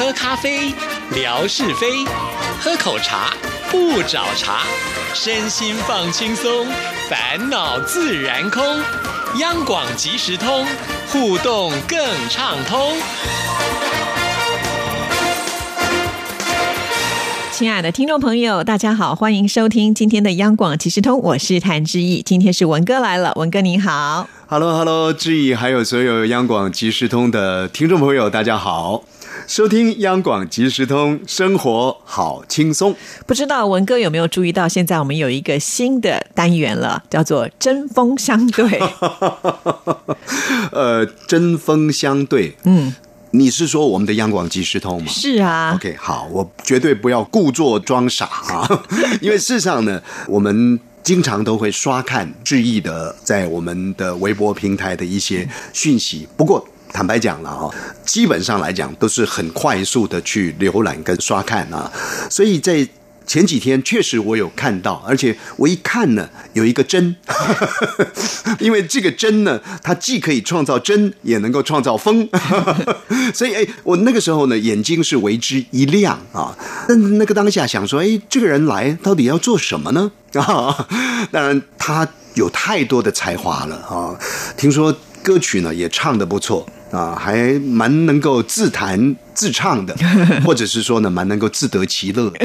喝咖啡，聊是非；喝口茶，不找茬。身心放轻松，烦恼自然空。央广即时通，互动更畅通。亲爱的听众朋友，大家好，欢迎收听今天的央广即时通，我是谭志毅。今天是文哥来了，文哥您好。Hello，Hello，志毅，还有所有央广即时通的听众朋友，大家好！收听央广即时通，生活好轻松。不知道文哥有没有注意到，现在我们有一个新的单元了，叫做“针锋相对 呃，针锋相对，嗯，你是说我们的央广即时通”。吗？是啊 OK，好，我绝对不要故作装傻啊，因为事实上呢，我们经常都会刷看志毅的在我们的微博平台的一些讯息。不过坦白讲了啊，基本上来讲都是很快速的去浏览跟刷看啊，所以在。前几天确实我有看到，而且我一看呢，有一个针，因为这个针呢，它既可以创造针，也能够创造风，所以哎，我那个时候呢，眼睛是为之一亮啊。那那个当下想说，哎，这个人来到底要做什么呢？啊，当然他有太多的才华了啊，听说歌曲呢也唱得不错。啊，还蛮能够自弹自唱的，或者是说呢，蛮能够自得其乐。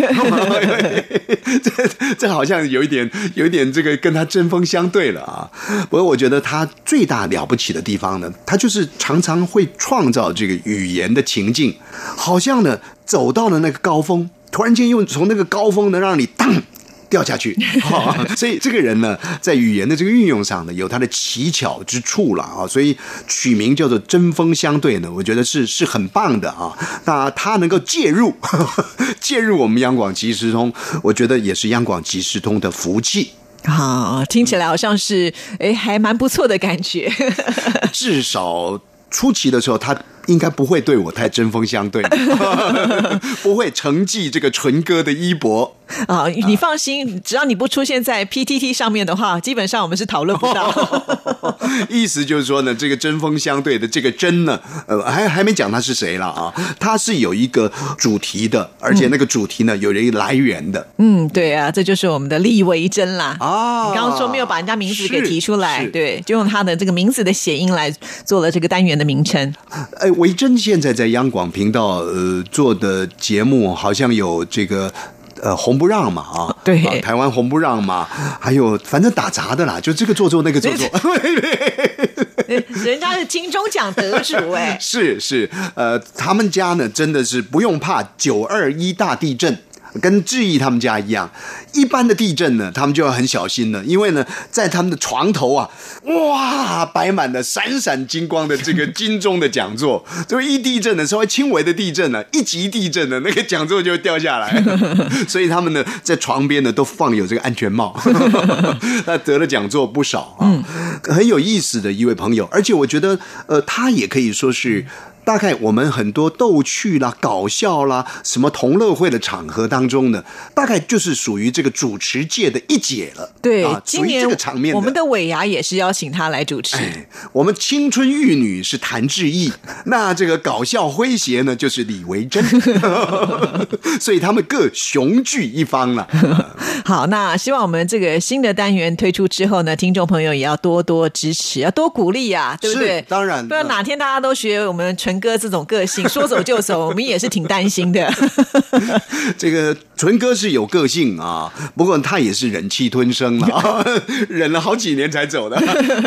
这这好像有一点，有一点这个跟他针锋相对了啊。不过我觉得他最大了不起的地方呢，他就是常常会创造这个语言的情境，好像呢走到了那个高峰，突然间又从那个高峰呢让你当。掉下去，所以这个人呢，在语言的这个运用上呢，有他的奇巧之处了啊，所以取名叫做“针锋相对”呢，我觉得是是很棒的啊。那他能够介入 介入我们央广即时通，我觉得也是央广即时通的福气。啊，听起来好像是哎，还蛮不错的感觉。至少初期的时候，他。应该不会对我太针锋相对，不会承继这个纯哥的衣钵啊！你放心，只要你不出现在 PTT 上面的话，基本上我们是讨论不到。意思就是说呢，这个针锋相对的这个针呢，呃，还还没讲他是谁了啊？他是有一个主题的，而且那个主题呢，有一个来源的。嗯，对啊，这就是我们的立维珍啦。啊，你刚刚说没有把人家名字给提出来，对，就用他的这个名字的谐音来做了这个单元的名称。哎。维珍现在在央广频道呃做的节目，好像有这个呃红不让嘛啊，对，啊、台湾红不让嘛，还有反正打杂的啦，就这个做做那个做做。人家是金钟奖得主哎，是是呃，他们家呢真的是不用怕九二一大地震。跟志毅他们家一样，一般的地震呢，他们就要很小心了，因为呢，在他们的床头啊，哇，摆满了闪闪金光的这个金钟的讲座。就一地震呢，稍微轻微的地震呢，一级地震呢，那个讲座就会掉下来。所以他们呢，在床边呢都放有这个安全帽，他得了讲座不少啊，很有意思的一位朋友，而且我觉得，呃，他也可以说是。大概我们很多逗趣啦、搞笑啦、什么同乐会的场合当中呢，大概就是属于这个主持界的一姐了。对，啊、今年这个场面，我们的尾牙也是邀请她来主持。哎、我们青春玉女是谭志毅，那这个搞笑诙谐呢就是李维珍，所以他们各雄踞一方了。好，那希望我们这个新的单元推出之后呢，听众朋友也要多多支持，要多鼓励呀、啊，对不对？当然，不然哪天大家都学我们纯哥这种个性，说走就走，我们也是挺担心的。这个纯哥是有个性啊，不过他也是忍气吞声了，忍了好几年才走的。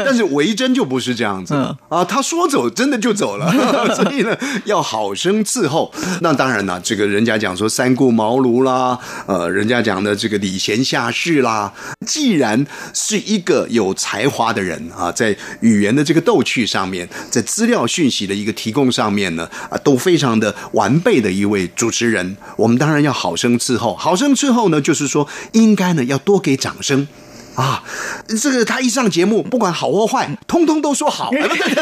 但是维珍就不是这样子、嗯、啊，他说走真的就走了，所以呢要好生伺候。那当然了，这个人家讲说三顾茅庐啦，呃，人家讲的这个礼贤下士啦，既然是一个有才华的人啊，在语言的这个逗趣上面，在资料讯息的一个提供上面呢，啊，都非常的完备的一位主持人，我们当然要好生伺候。好生伺候呢，就是说应该呢要多给掌声。啊，这个他一上节目，不管好或坏，通通都说好。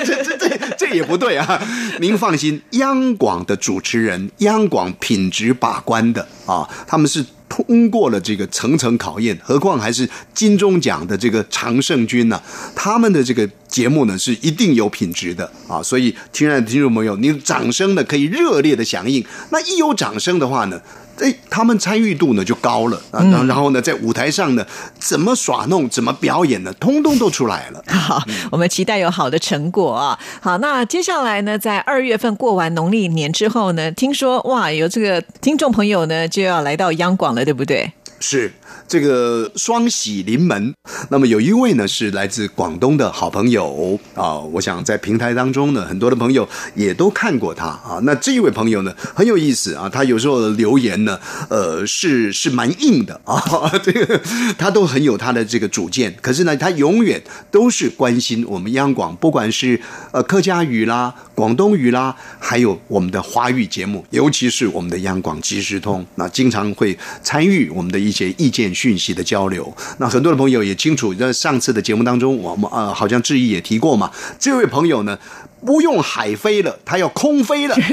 这这这这也不对啊！您放心，央广的主持人，央广品质把关的啊，他们是通过了这个层层考验，何况还是金钟奖的这个常胜军呢、他们的这个节目呢是一定有品质的啊！所以，亲爱的听众朋友，你掌声呢可以热烈的响应。那一有掌声的话呢，哎，他们参与度呢就高了啊。然后呢，在舞台上呢，怎么耍弄、怎么表演呢，通通都出来了。好，我们期待有好的成果啊！好，那接下来呢，在二月份过完农历年之后呢，听说哇，有这个听众朋友呢就要来到央广对不对？是这个双喜临门。那么有一位呢是来自广东的好朋友。啊，我想在平台当中呢，很多的朋友也都看过他。啊。那这一位朋友呢很有意思。啊，他有时候的留言呢，呃，是是蛮硬的。啊，这个他都很有他的这个主见，可是呢，他永远都是关心我们央广，不管是呃客家语啦、广东语啦，还有我们的华语节目，尤其是我们的央广即时通，那经常会参与我们的一些意见讯息的交流。那很多的朋友也清楚，在上次的节目当中，我们呃好像志毅也提过嘛，这位朋友呢不用海飞了，他要空飞了。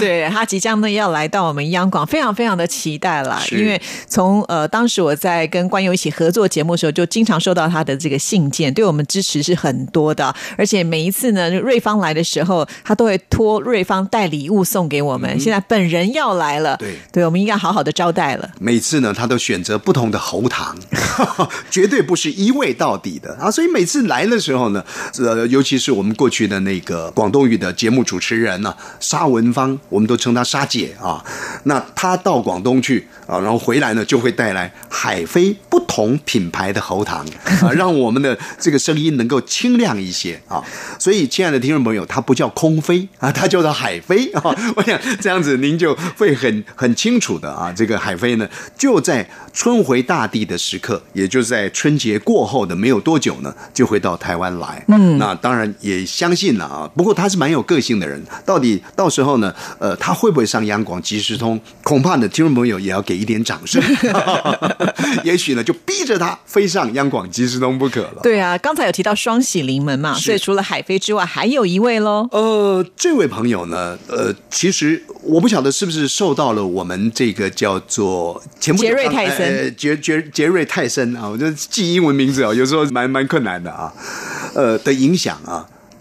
对他即将呢要来到我们央广，非常非常的期待啦。因为从呃当时我在跟关友一起合作节目的时候，就经常收到他的这个信件，对我们支持是很多的。而且每一次呢，瑞芳来的时候，他都会托瑞芳带礼物送给我们。现在本人要来了，对对，我们应该好好的招待了。每次呢，他都选择不同的喉糖，绝对不是一味到底的啊！所以每次来的时候呢，呃，尤其是我们过去的那个广东语的节目主持人呢、沙文芳，我们都称她沙姐啊。那她到广东去啊，然后回来呢，就会带来海飞不同品牌的喉糖啊，让我们的这个声音能够清亮一些啊。所以，亲爱的听众朋友，它不叫空飞啊，它叫做海飞啊。我想这样子您就会很很清楚的啊，这个海飞呢，就在春回大地的时刻，也就是在春节过后的没有多久呢，就会到台湾来。嗯，那当然也相信了啊。不过他是蛮有个性的人，到底到时候呢，呃，他会不会上央广即时通？恐怕呢，听众朋友也要给一点掌声。也许呢，就逼着他飞上央广即时通不可了。对啊，刚才有提到双喜临门嘛，所以除了海飞之外，还有一位喽。呃，这位朋友呢，呃，其实我不晓得是不是受到了我们这个叫做杰瑞泰森呃杰杰杰瑞泰森啊，我觉得记英文名字啊，有时候蛮蛮困难的啊，呃的影响啊，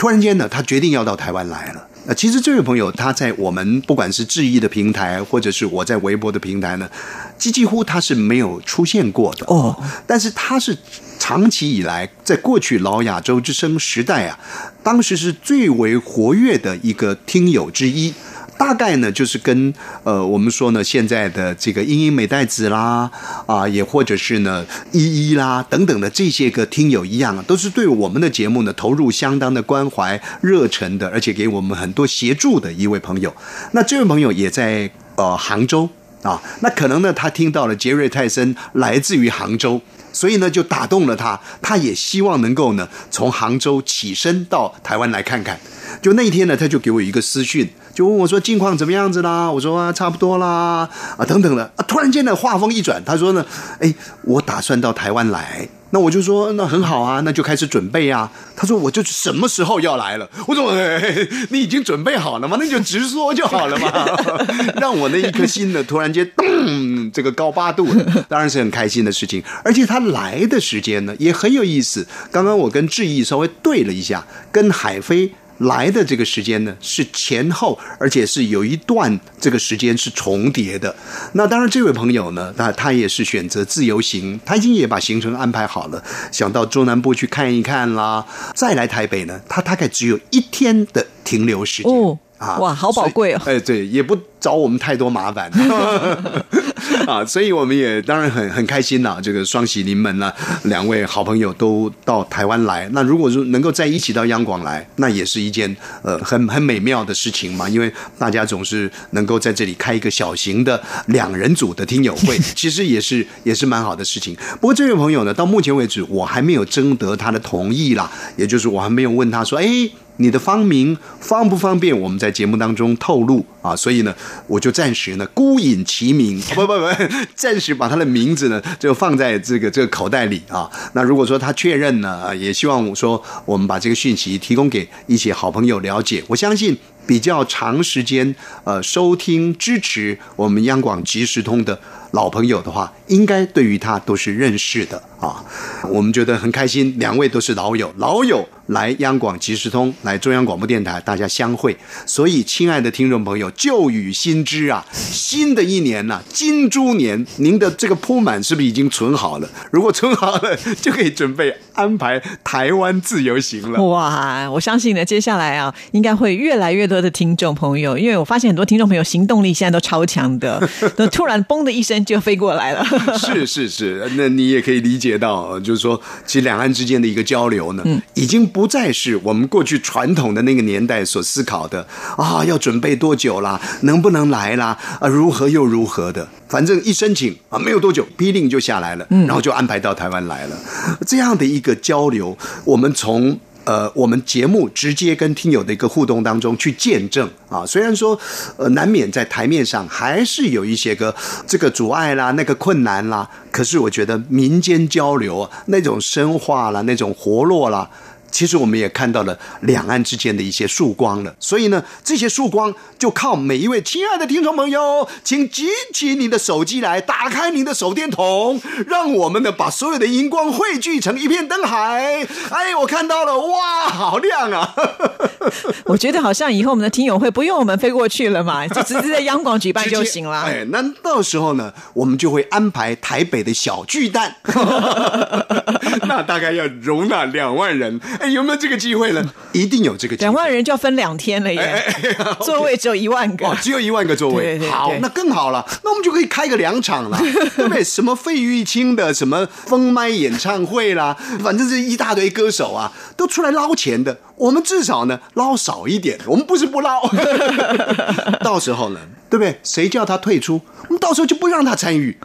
突然间呢，他决定要到台湾来了。呃，其实这位朋友他在我们不管是质疑的平台，或者是我在微博的平台呢，几几乎他是没有出现过的哦。但是他是长期以来在过去老亚洲之声时代啊，当时是最为活跃的一个听友之一。大概呢，就是跟呃，我们说呢，现在的这个英英美代子啦，啊，也或者是呢依依啦等等的这些个听友一样，都是对我们的节目呢投入相当的关怀、热忱的，而且给我们很多协助的一位朋友。那这位朋友也在呃杭州啊，那可能呢，他听到了杰瑞泰森来自于杭州。所以呢，就打动了他，他也希望能够呢，从杭州起身到台湾来看看。就那一天呢，他就给我一个私讯，就问我说近况怎么样子啦？我说啊，差不多啦，啊等等的。啊，突然间呢，话锋一转，他说呢，哎，我打算到台湾来。那我就说那很好啊，那就开始准备啊。他说我就什么时候要来了？我说、哎、你已经准备好了吗？那就直说就好了嘛。让我那一颗心呢，突然间咚，这个高八度了，当然是很开心的事情。而且他来的时间呢也很有意思。刚刚我跟志毅稍微对了一下，跟海飞。来的这个时间呢是前后，而且是有一段这个时间是重叠的。那当然，这位朋友呢，那他也是选择自由行，他已经也把行程安排好了，想到中南部去看一看啦。再来台北呢，他大概只有一天的停留时间。哦啊哇好宝贵哦哎，对，也不找我们太多麻烦 啊，所以我们也当然很很开心呐、这个双喜临门呢、两位好朋友都到台湾来。那如果说能够在一起到央广来，那也是一件呃很很美妙的事情嘛，因为大家总是能够在这里开一个小型的两人组的听友会，其实也是也是蛮好的事情。不过这位朋友呢，到目前为止我还没有征得他的同意啦，也就是我还没有问他说，哎，你的芳名方不方便我们在节目当中透露啊？所以呢，我就暂时呢孤隐其名，不不不，暂时把他的名字呢就放在这个这个口袋里啊。那如果说他确认呢，也希望我说我们把这个讯息提供给一些好朋友了解。我相信比较长时间呃收听支持我们央广即时通的老朋友的话，应该对于他都是认识的啊。我们觉得很开心，两位都是老友，老友。来央广即时通，来中央广播电台，大家相会。所以，亲爱的听众朋友，旧雨新知啊，新的一年呐，金猪年，您的这个铺满是不是已经存好了？如果存好了，就可以准备安排台湾自由行了。哇，我相信呢，接下来啊，应该会越来越多的听众朋友，因为我发现很多听众朋友行动力现在都超强的，都突然嘣的一声就飞过来了。是是是，那你也可以理解到，就是说，其实两岸之间的一个交流呢，已经。不再是我们过去传统的那个年代所思考的啊，要准备多久啦？能不能来啦？啊，如何又如何的？反正一申请啊，没有多久批令就下来了，然后就安排到台湾来了。这样的一个交流，我们从。呃，我们节目直接跟听友的一个互动当中去见证啊，虽然说呃难免在台面上还是有一些个这个阻碍啦、那个困难啦，可是我觉得民间交流啊，那种深化啦、那种活络啦。其实我们也看到了两岸之间的一些曙光了，所以呢，这些曙光就靠每一位亲爱的听众朋友，请举起你的手机来，打开你的手电筒，让我们呢把所有的荧光汇聚成一片灯海。哎，我看到了，哇，好亮啊！我觉得好像以后我们的听友会不用我们飞过去了嘛，就直接在央广举办就行了。哎，那到时候呢，我们就会安排台北的小巨蛋，那大概要容纳两万人。哎，有没有这个机会呢？一定有这个机会。两万人就要分两天了耶，座位只有一万个，哦只有一万个座位。好，那更好了，那我们就可以开个两场了，对不对？什么费玉清的什么封麦演唱会啦，反正是一大堆歌手啊，都出来捞钱的。我们至少呢捞少一点，我们不是不捞。到时候呢，对不对？谁叫他退出，我们到时候就不让他参与。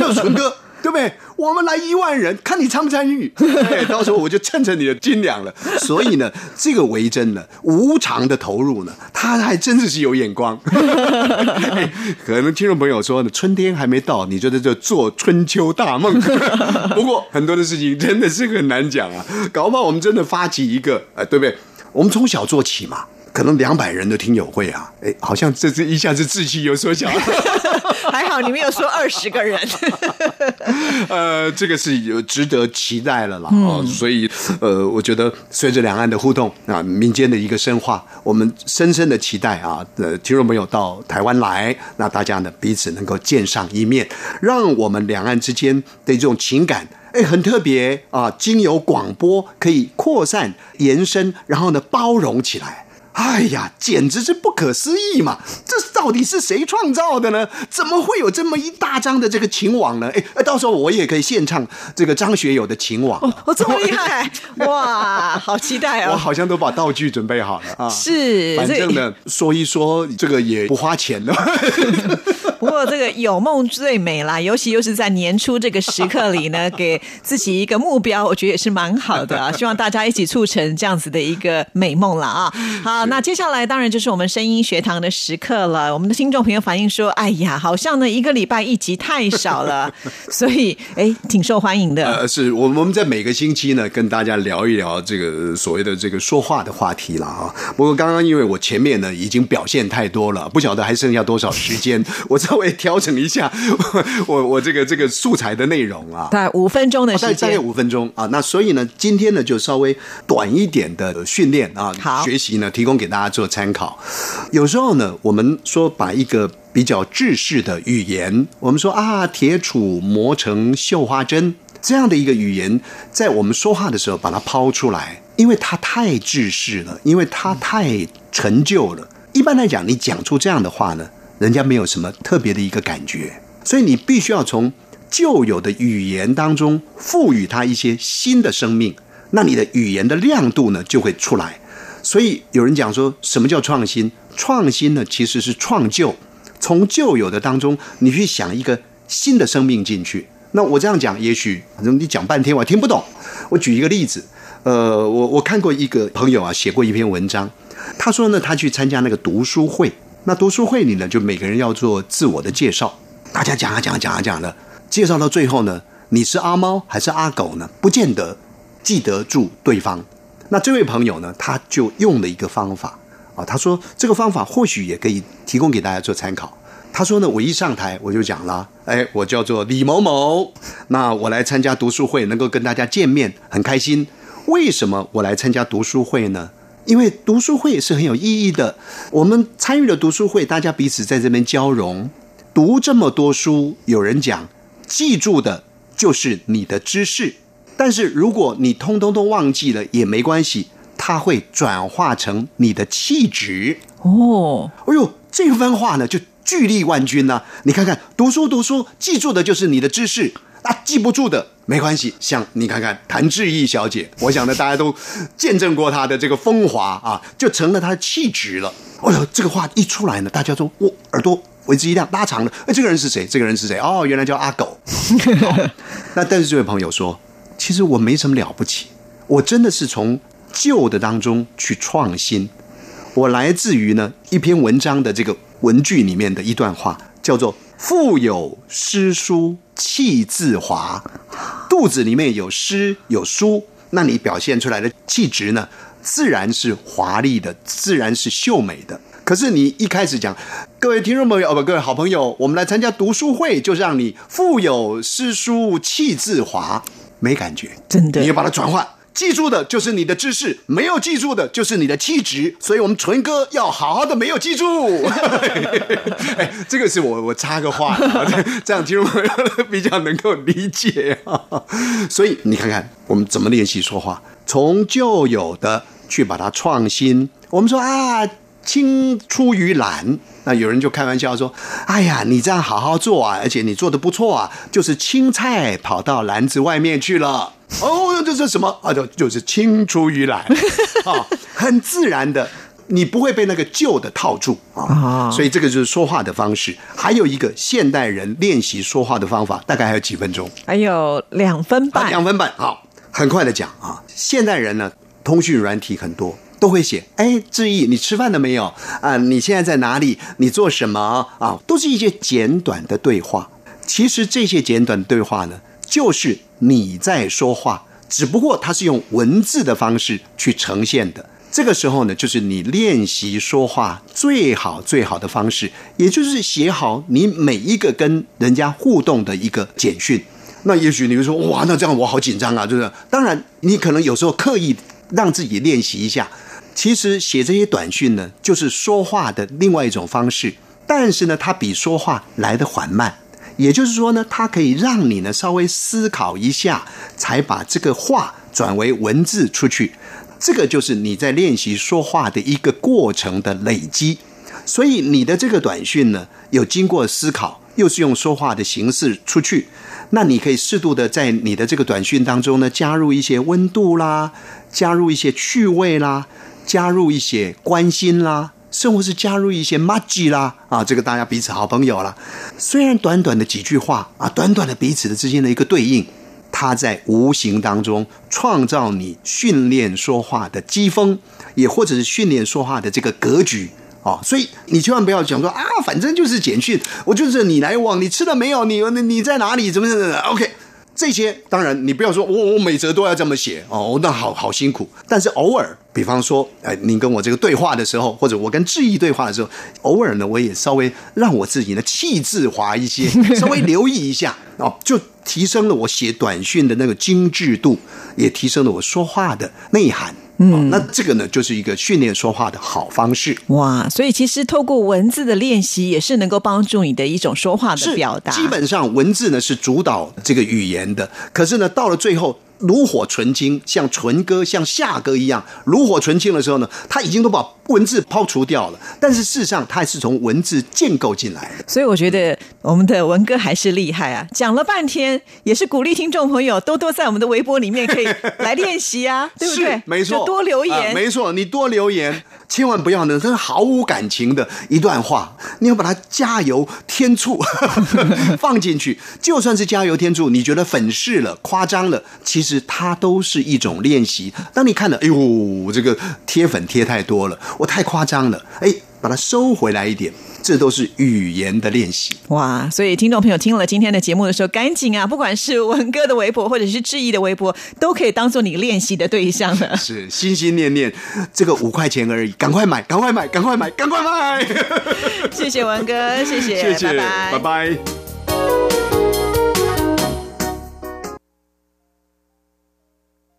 要纯哥。对不对？我们来一万人，看你参不参与。到时候我就蹭蹭你的斤两了。所以呢，这个维珍呢，无偿的投入呢，他还真的是有眼光。可能听众朋友说呢，春天还没到，你就在这做春秋大梦。不过很多的事情真的是很难讲啊，搞不好我们真的发起一个，哎，对不对？我们从小做起嘛。可能两百人的听友会啊，哎，好像这这一下子志气有所小，还好你没有说二十个人，呃，这个是有值得期待了啦。哦，所以呃，我觉得随着两岸的互动啊，民间的一个深化，我们深深的期待啊，呃，听众朋友到台湾来，那大家呢彼此能够见上一面，让我们两岸之间的这种情感，哎，很特别啊，经由广播可以扩散延伸，然后呢包容起来。哎呀，简直是不可思议嘛！这到底是谁创造的呢？怎么会有这么一大张的这个情网呢？哎，到时候我也可以献唱这个张学友的情网。哦，这么厉害！哇，好期待啊！我好像都把道具准备好了啊。是，反正呢，说一说这个也不花钱的。不过这个有梦最美啦，尤其又是在年初这个时刻里呢，给自己一个目标，我觉得也是蛮好的啊。希望大家一起促成这样子的一个美梦了啊！好。那接下来当然就是我们声音学堂的时刻了。我们的听众朋友反映说：“哎呀，好像呢一个礼拜一集太少了，所以哎挺受欢迎的。”呃，是我我们在每个星期呢跟大家聊一聊这个所谓的这个说话的话题了啊。不过刚刚因为我前面呢已经表现太多了，不晓得还剩下多少时间，我稍微调整一下 我我这个这个素材的内容啊。大概五分钟的时间，大概五分钟啊。那所以呢，今天呢就稍微短一点的训练啊，学习呢提供。给大家做参考。有时候呢，我们说把一个比较制式的语言，我们说啊，铁杵磨成绣花针这样的一个语言，在我们说话的时候把它抛出来，因为它太制式了，因为它太陈旧了。一般来讲，你讲出这样的话呢，人家没有什么特别的一个感觉，所以你必须要从旧有的语言当中赋予它一些新的生命，那你的语言的亮度呢就会出来。所以有人讲说，什么叫创新？创新呢，其实是创旧，从旧有的当中，你去想一个新的生命进去。那我这样讲，也许反正你讲半天我听不懂。我举一个例子，呃，我我看过一个朋友啊写过一篇文章，他说呢，他去参加那个读书会，那读书会里呢，就每个人要做自我的介绍，大家讲啊讲啊讲啊讲的，介绍到最后呢，你是阿猫还是阿狗呢？不见得记得住对方。那这位朋友呢，他就用了一个方法啊，他说这个方法或许也可以提供给大家做参考。他说呢，我一上台我就讲了，哎，我叫做李某某，那我来参加读书会，能够跟大家见面，很开心。为什么我来参加读书会呢？因为读书会是很有意义的。我们参与了读书会，大家彼此在这边交融，读这么多书，有人讲，记住的就是你的知识。但是如果你通通都忘记了也没关系，它会转化成你的气质。哦，哎呦，这番话呢就。巨力万钧呢？你看看，读书读书，记住的就是你的知识啊，记不住的没关系。像你看看谭志毅小姐，我想呢，大家都见证过她的这个风华啊，就成了她的气质了。哎呦，这个话一出来呢，大家都我耳朵为之一亮，拉长了。哎，这个人是谁？这个人是谁？哦，原来叫阿狗。那但是这位朋友说，其实我没什么了不起，我真的是从旧的当中去创新。我来自于呢一篇文章的这个。文句里面的一段话叫做“腹有诗书气自华”，肚子里面有诗有书，那你表现出来的气质呢，自然是华丽的，自然是秀美的。可是你一开始讲，各位听众朋友哦不，各位好朋友，我们来参加读书会，就是让你腹有诗书气自华，没感觉，真的，你要把它转换。记住的就是你的知识，没有记住的就是你的气质。所以，我们纯哥要好好的没有记住。哎，这个是我我插个话，这样听众朋友比较能够理解啊。所以你看看我们怎么练习说话，从旧有的去把它创新。我们说啊，青出于蓝。那有人就开玩笑说：“哎呀，你这样好好做啊，而且你做的不错啊，就是青菜跑到篮子外面去了。”哦，这是什么啊？就就是青出于蓝啊，很自然的，你不会被那个旧的套住啊。所以这个就是说话的方式。还有一个现代人练习说话的方法，大概还有几分钟？还有两分半，两分半。好，很快的讲啊。现代人呢，通讯软体很多。都会写，哎，志毅，你吃饭了没有？啊，你现在在哪里？你做什么？啊，都是一些简短的对话。其实这些简短对话呢，就是你在说话，只不过它是用文字的方式去呈现的。这个时候呢，就是你练习说话最好最好的方式，也就是写好你每一个跟人家互动的一个简讯。那也许你会说，哇，那这样我好紧张啊，就是。当然，你可能有时候刻意让自己练习一下。其实写这些短讯呢，就是说话的另外一种方式，但是呢，它比说话来的缓慢。也就是说呢，它可以让你呢稍微思考一下，才把这个话转为文字出去。这个就是你在练习说话的一个过程的累积。所以你的这个短讯呢，有经过思考，又是用说话的形式出去，那你可以适度的在你的这个短讯当中呢，加入一些温度啦，加入一些趣味啦。加入一些关心啦，甚至是加入一些 m a g i 啦，啊，这个大家彼此好朋友啦。虽然短短的几句话啊，短短的彼此的之间的一个对应，它在无形当中创造你训练说话的机锋，也或者是训练说话的这个格局啊。所以你千万不要讲说啊，反正就是简讯，我就是你来往，你吃了没有？你你你在哪里？怎么怎么？OK。这些当然，你不要说我我每则都要这么写哦，那好好辛苦。但是偶尔，比方说，哎，您跟我这个对话的时候，或者我跟志毅对话的时候，偶尔呢，我也稍微让我自己的气质滑一些，稍微留意一下哦，就提升了我写短讯的那个精致度，也提升了我说话的内涵。嗯，那这个呢，就是一个训练说话的好方式。哇，所以其实透过文字的练习，也是能够帮助你的一种说话的表达。基本上文字呢是主导这个语言的，可是呢，到了最后。炉火纯青，像纯哥、像夏哥一样，炉火纯青的时候呢，他已经都把文字抛除掉了。但是事实上，他还是从文字建构进来的。所以我觉得我们的文哥还是厉害啊！讲了半天，也是鼓励听众朋友多多在我们的微博里面可以来练习啊，对不对？没错，多留啊言。没错，你多留言，千万不要呢，这是毫无感情的一段话，你要把它加油添醋 放进去。就算是加油添醋，你觉得粉饰了、夸张了，其实它都是一种练习。当你看了，哎呦，这个贴粉贴太多了，我太夸张了，哎，把它收回来一点，这都是语言的练习。哇！所以听众朋友听了今天的节目的时候，赶紧啊，不管是文哥的微博或者是志毅的微博，都可以当做你练习的对象了。是心心念念，这个五块钱而已，赶快买，赶快买，赶快买，赶快买！谢谢文哥，谢谢，谢谢，拜拜拜拜